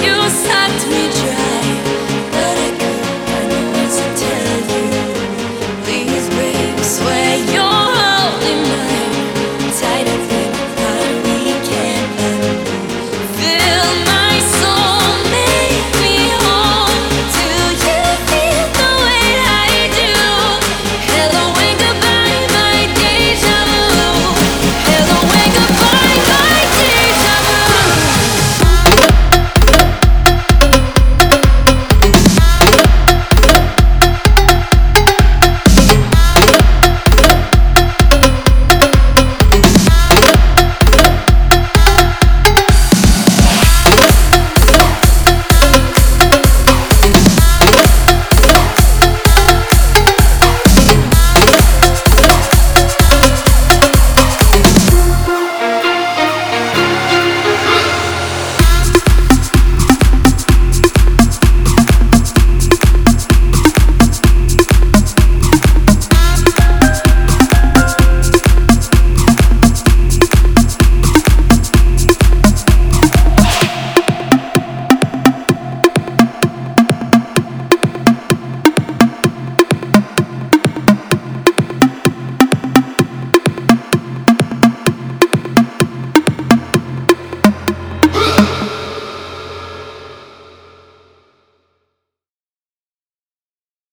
You sucked me dry.